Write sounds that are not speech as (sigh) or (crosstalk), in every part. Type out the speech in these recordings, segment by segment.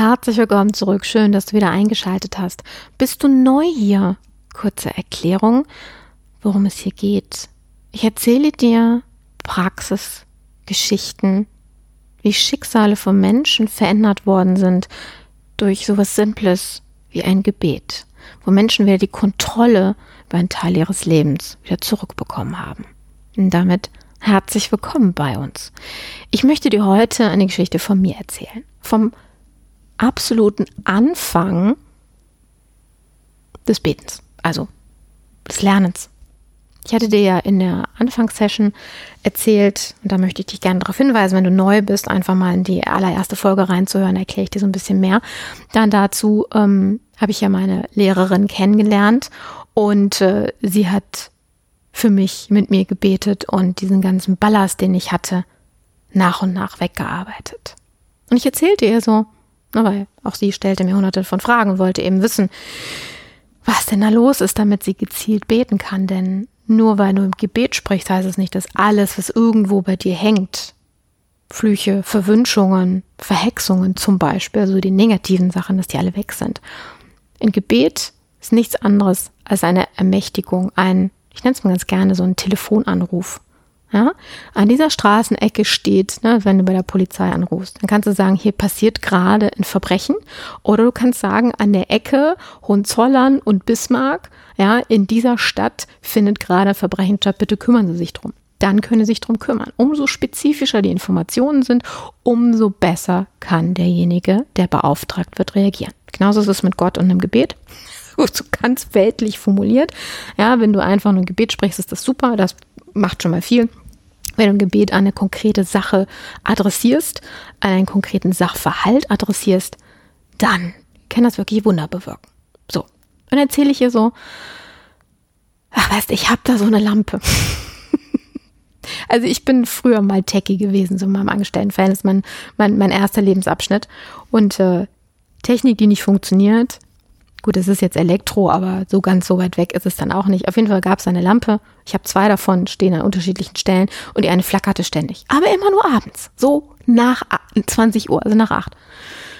Herzlich willkommen zurück. Schön, dass du wieder eingeschaltet hast. Bist du neu hier? Kurze Erklärung, worum es hier geht. Ich erzähle dir Praxisgeschichten, wie Schicksale von Menschen verändert worden sind durch sowas Simples wie ein Gebet, wo Menschen wieder die Kontrolle über einen Teil ihres Lebens wieder zurückbekommen haben. Und damit herzlich willkommen bei uns. Ich möchte dir heute eine Geschichte von mir erzählen. Vom absoluten Anfang des Betens, also des Lernens. Ich hatte dir ja in der Anfangssession erzählt, und da möchte ich dich gerne darauf hinweisen, wenn du neu bist, einfach mal in die allererste Folge reinzuhören, erkläre ich dir so ein bisschen mehr. Dann dazu ähm, habe ich ja meine Lehrerin kennengelernt und äh, sie hat für mich mit mir gebetet und diesen ganzen Ballast, den ich hatte, nach und nach weggearbeitet. Und ich erzählte ihr so, weil auch sie stellte mir hunderte von Fragen und wollte eben wissen, was denn da los ist, damit sie gezielt beten kann. Denn nur weil du im Gebet sprichst, heißt es nicht, dass alles, was irgendwo bei dir hängt, Flüche, Verwünschungen, Verhexungen zum Beispiel, also die negativen Sachen, dass die alle weg sind. Ein Gebet ist nichts anderes als eine Ermächtigung, ein, ich nenne es mal ganz gerne so ein Telefonanruf. Ja, an dieser Straßenecke steht, ne, wenn du bei der Polizei anrufst, dann kannst du sagen, hier passiert gerade ein Verbrechen. Oder du kannst sagen, an der Ecke Hohenzollern und Bismarck, ja, in dieser Stadt findet gerade ein Verbrechen statt, bitte kümmern Sie sich drum. Dann können Sie sich drum kümmern. Umso spezifischer die Informationen sind, umso besser kann derjenige, der beauftragt wird, reagieren. Genauso ist es mit Gott und dem Gebet so ganz weltlich formuliert. Ja, wenn du einfach nur ein Gebet sprichst, ist das super. Das macht schon mal viel. Wenn du ein Gebet an eine konkrete Sache adressierst, an einen konkreten Sachverhalt adressierst, dann kann das wirklich Wunder bewirken. So. Und erzähle ich ihr so, ach weißt, ich habe da so eine Lampe. (laughs) also ich bin früher mal Techie gewesen, so in meinem Angestelltenverhältnis, mein, mein, mein erster Lebensabschnitt. Und äh, Technik, die nicht funktioniert, Gut, es ist jetzt Elektro, aber so ganz so weit weg ist es dann auch nicht. Auf jeden Fall gab es eine Lampe. Ich habe zwei davon, stehen an unterschiedlichen Stellen und die eine flackerte ständig. Aber immer nur abends. So nach 20 Uhr, also nach 8.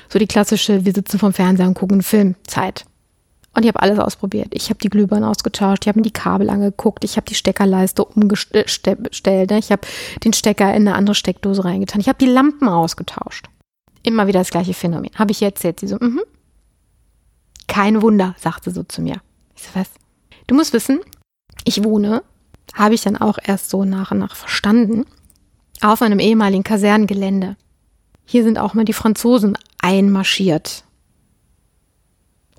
So die klassische, wir sitzen vom Fernseher und gucken einen Film, Zeit. Und ich habe alles ausprobiert. Ich habe die Glühbirnen ausgetauscht, ich habe mir die Kabel angeguckt, ich habe die Steckerleiste umgestellt, ne? ich habe den Stecker in eine andere Steckdose reingetan, ich habe die Lampen ausgetauscht. Immer wieder das gleiche Phänomen. Habe ich jetzt erzählt. Sie so, mhm, kein Wunder, sagte so zu mir. Ich so, was? Du musst wissen, ich wohne, habe ich dann auch erst so nach und nach verstanden, auf einem ehemaligen Kasernengelände. Hier sind auch mal die Franzosen einmarschiert.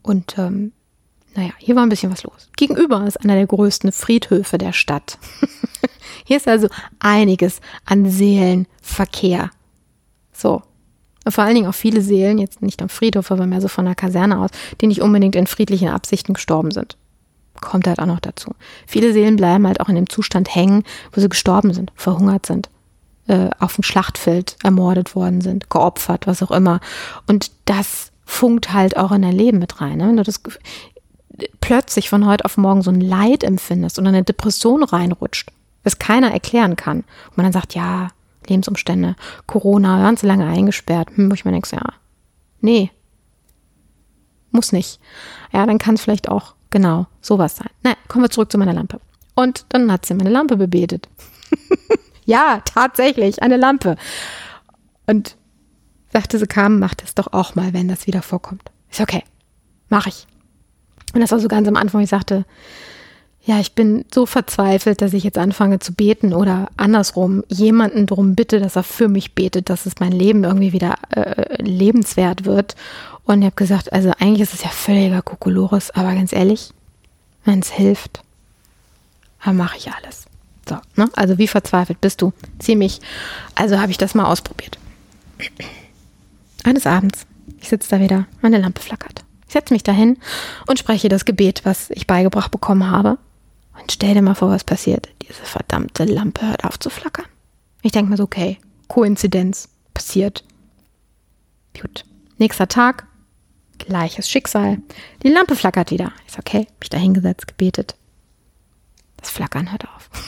Und ähm, naja, hier war ein bisschen was los. Gegenüber ist einer der größten Friedhöfe der Stadt. (laughs) hier ist also einiges an Seelenverkehr. So, vor allen Dingen auch viele Seelen, jetzt nicht am Friedhof, aber mehr so von der Kaserne aus, die nicht unbedingt in friedlichen Absichten gestorben sind. Kommt halt auch noch dazu. Viele Seelen bleiben halt auch in dem Zustand hängen, wo sie gestorben sind, verhungert sind, äh, auf dem Schlachtfeld ermordet worden sind, geopfert, was auch immer. Und das funkt halt auch in dein Leben mit rein. Ne? Wenn du das plötzlich von heute auf morgen so ein Leid empfindest und eine Depression reinrutscht, was keiner erklären kann, und man dann sagt, ja, Lebensumstände, Corona, ganz lange eingesperrt, hm, wo ich mir denke, ja, nee, muss nicht. Ja, dann kann es vielleicht auch genau sowas sein. Na, kommen wir zurück zu meiner Lampe. Und dann hat sie meine Lampe bebetet. (laughs) ja, tatsächlich, eine Lampe. Und sagte sie kam, mach das doch auch mal, wenn das wieder vorkommt. Ist okay, mach ich. Und das war so ganz am Anfang, ich sagte, ja, ich bin so verzweifelt, dass ich jetzt anfange zu beten oder andersrum jemanden darum bitte, dass er für mich betet, dass es mein Leben irgendwie wieder äh, lebenswert wird. Und ich habe gesagt, also eigentlich ist es ja völliger Kokolores, aber ganz ehrlich, wenn es hilft, dann mache ich alles. So, ne? Also wie verzweifelt bist du? Ziemlich. Also habe ich das mal ausprobiert. Eines Abends, ich sitze da wieder, meine Lampe flackert. Ich setze mich dahin und spreche das Gebet, was ich beigebracht bekommen habe. Und stell dir mal vor, was passiert. Diese verdammte Lampe hört auf zu flackern. Ich denke mir so, okay, Koinzidenz, passiert. Gut. Nächster Tag, gleiches Schicksal. Die Lampe flackert wieder. Ich so, okay, mich da hingesetzt, gebetet. Das Flackern hört auf. (laughs)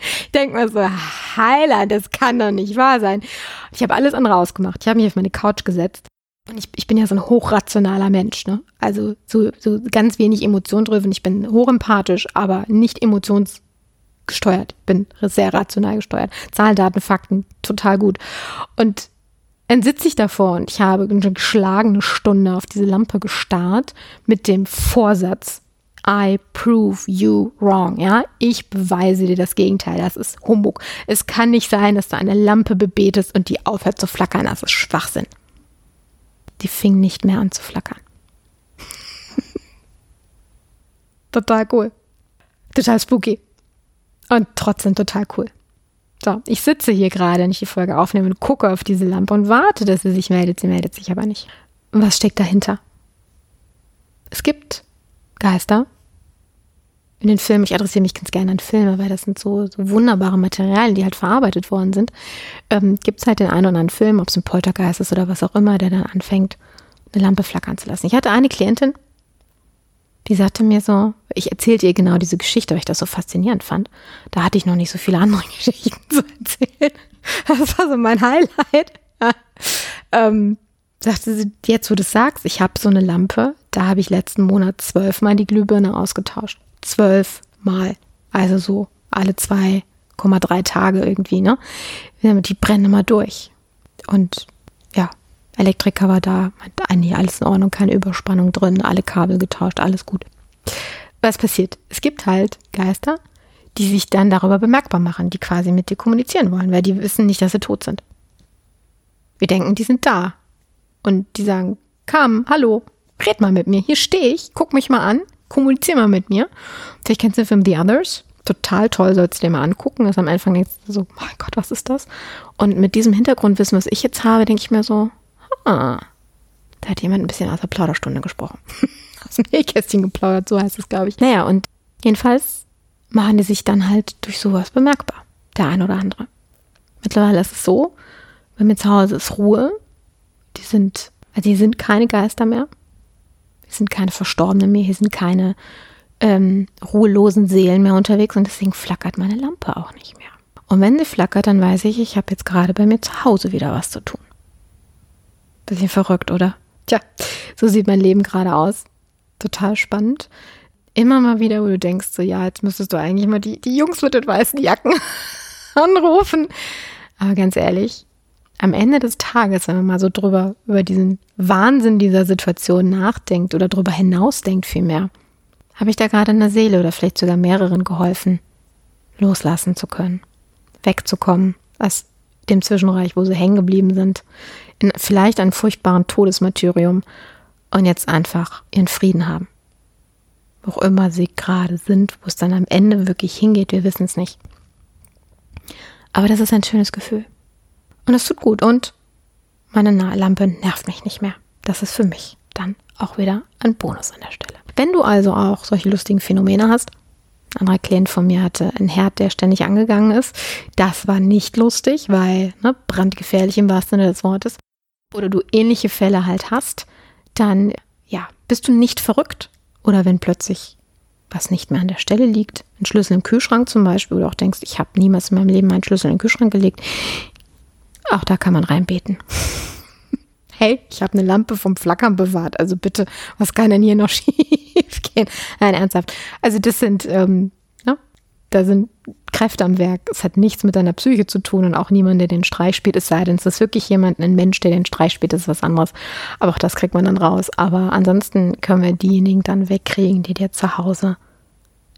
Ich denke mir so, Heiler, das kann doch nicht wahr sein. Ich habe alles andere ausgemacht. Ich habe mich auf meine Couch gesetzt. Und ich, ich bin ja so ein hochrationaler Mensch, ne? Also so, so ganz wenig Emotionen drüber. Ich bin hochempathisch, aber nicht emotionsgesteuert. Bin sehr rational gesteuert. Zahlen, Daten, Fakten, total gut. Und dann sitze ich davor und ich habe eine geschlagene Stunde auf diese Lampe gestarrt mit dem Vorsatz, I prove you wrong. Ja, ich beweise dir das Gegenteil. Das ist Humbug. Es kann nicht sein, dass du eine Lampe bebetest und die aufhört zu flackern. Das ist Schwachsinn. Die fing nicht mehr an zu flackern. (laughs) total cool. Total spooky. Und trotzdem total cool. So, ich sitze hier gerade, wenn ich die Folge aufnehme und gucke auf diese Lampe und warte, dass sie sich meldet. Sie meldet sich aber nicht. Und was steckt dahinter? Es gibt Geister. In den Filmen, ich adressiere mich ganz gerne an Filme, weil das sind so, so wunderbare Materialien, die halt verarbeitet worden sind. Ähm, gibt es halt den einen oder anderen Film, ob es ein Poltergeist ist oder was auch immer, der dann anfängt, eine Lampe flackern zu lassen. Ich hatte eine Klientin, die sagte mir so, ich erzählte ihr genau diese Geschichte, weil ich das so faszinierend fand. Da hatte ich noch nicht so viele andere (laughs) Geschichten zu erzählen. Das war so mein Highlight. ähm, sagte sie, jetzt wo du es sagst, ich habe so eine Lampe, da habe ich letzten Monat zwölfmal die Glühbirne ausgetauscht. Zwölfmal. Also so alle 2,3 Tage irgendwie, ne? Die brennen immer durch. Und ja, Elektriker war da, meinte, nee, alles in Ordnung, keine Überspannung drin, alle Kabel getauscht, alles gut. Was passiert? Es gibt halt Geister, die sich dann darüber bemerkbar machen, die quasi mit dir kommunizieren wollen, weil die wissen nicht, dass sie tot sind. Wir denken, die sind da. Und die sagen, komm, hallo, red mal mit mir, hier stehe ich, guck mich mal an, kommunizier mal mit mir. Vielleicht kennst du den Film The Others. Total toll, sollst du dir mal angucken. Das am Anfang denkst du so, mein Gott, was ist das? Und mit diesem Hintergrundwissen, was ich jetzt habe, denke ich mir so, Ah, da hat jemand ein bisschen aus der Plauderstunde gesprochen. (laughs) aus dem Nähkästchen geplaudert, so heißt es, glaube ich. Naja, und jedenfalls machen die sich dann halt durch sowas bemerkbar. Der ein oder andere. Mittlerweile ist es so, bei mir zu Hause ist Ruhe. Die sind, also hier sind keine Geister mehr. Hier sind keine Verstorbenen mehr. Hier sind keine ähm, ruhelosen Seelen mehr unterwegs und deswegen flackert meine Lampe auch nicht mehr. Und wenn sie flackert, dann weiß ich, ich habe jetzt gerade bei mir zu Hause wieder was zu tun. Bisschen verrückt, oder? Tja, so sieht mein Leben gerade aus. Total spannend. Immer mal wieder, wo du denkst, so, ja, jetzt müsstest du eigentlich mal die, die Jungs mit den weißen Jacken (laughs) anrufen. Aber ganz ehrlich, am Ende des Tages, wenn man mal so drüber, über diesen Wahnsinn dieser Situation nachdenkt oder drüber hinausdenkt vielmehr, habe ich da gerade einer Seele oder vielleicht sogar mehreren geholfen, loslassen zu können, wegzukommen aus dem Zwischenreich, wo sie hängen geblieben sind, in vielleicht einem furchtbaren Todesmartyrium und jetzt einfach ihren Frieden haben. Wo auch immer sie gerade sind, wo es dann am Ende wirklich hingeht, wir wissen es nicht. Aber das ist ein schönes Gefühl. Und es tut gut und meine Lampe nervt mich nicht mehr. Das ist für mich dann auch wieder ein Bonus an der Stelle. Wenn du also auch solche lustigen Phänomene hast, ein anderer Klient von mir hatte einen Herd, der ständig angegangen ist. Das war nicht lustig, weil ne, brandgefährlich im wahrsten Sinne des Wortes oder du ähnliche Fälle halt hast, dann ja, bist du nicht verrückt. Oder wenn plötzlich was nicht mehr an der Stelle liegt, ein Schlüssel im Kühlschrank zum Beispiel, oder auch denkst, ich habe niemals in meinem Leben meinen Schlüssel den Kühlschrank gelegt, auch da kann man reinbeten. (laughs) hey, ich habe eine Lampe vom Flackern bewahrt, also bitte, was kann denn hier noch (laughs) schief gehen? Nein, ernsthaft. Also das sind ähm, da sind Kräfte am Werk. Es hat nichts mit deiner Psyche zu tun und auch niemand, der den Streich spielt, es sei denn, es ist wirklich jemand, ein Mensch, der den Streich spielt, das ist was anderes. Aber auch das kriegt man dann raus. Aber ansonsten können wir diejenigen dann wegkriegen, die dir zu Hause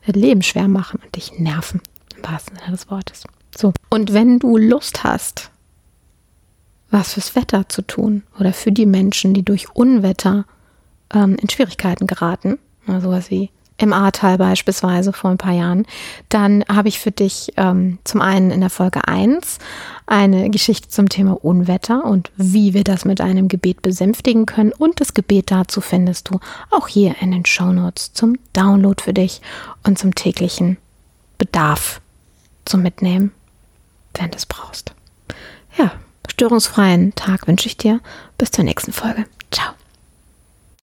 das Leben schwer machen und dich nerven, im wahrsten Sinne des Wortes. So. Und wenn du Lust hast, was fürs Wetter zu tun oder für die Menschen, die durch Unwetter ähm, in Schwierigkeiten geraten, also sowas wie im Ahrtal beispielsweise vor ein paar Jahren, dann habe ich für dich ähm, zum einen in der Folge 1 eine Geschichte zum Thema Unwetter und wie wir das mit einem Gebet besänftigen können. Und das Gebet dazu findest du auch hier in den Show Notes zum Download für dich und zum täglichen Bedarf zum Mitnehmen, wenn du es brauchst. Ja, störungsfreien Tag wünsche ich dir. Bis zur nächsten Folge. Ciao.